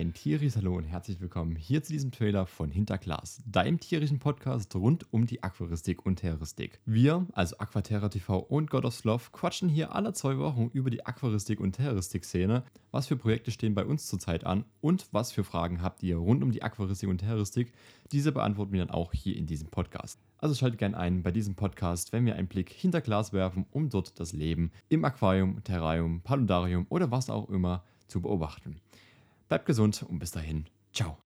Ein tierisches Hallo und herzlich willkommen hier zu diesem Trailer von Hinterglas, deinem tierischen Podcast rund um die Aquaristik und Terroristik. Wir, also Aquaterra TV und God of Love, quatschen hier alle zwei Wochen über die Aquaristik und Terroristik-Szene, was für Projekte stehen bei uns zurzeit an und was für Fragen habt ihr rund um die Aquaristik und Terroristik. Diese beantworten wir dann auch hier in diesem Podcast. Also schaltet gerne ein bei diesem Podcast, wenn wir einen Blick hinter Glas werfen, um dort das Leben im Aquarium, Terrarium, Paludarium oder was auch immer zu beobachten. Bleibt gesund und bis dahin. Ciao.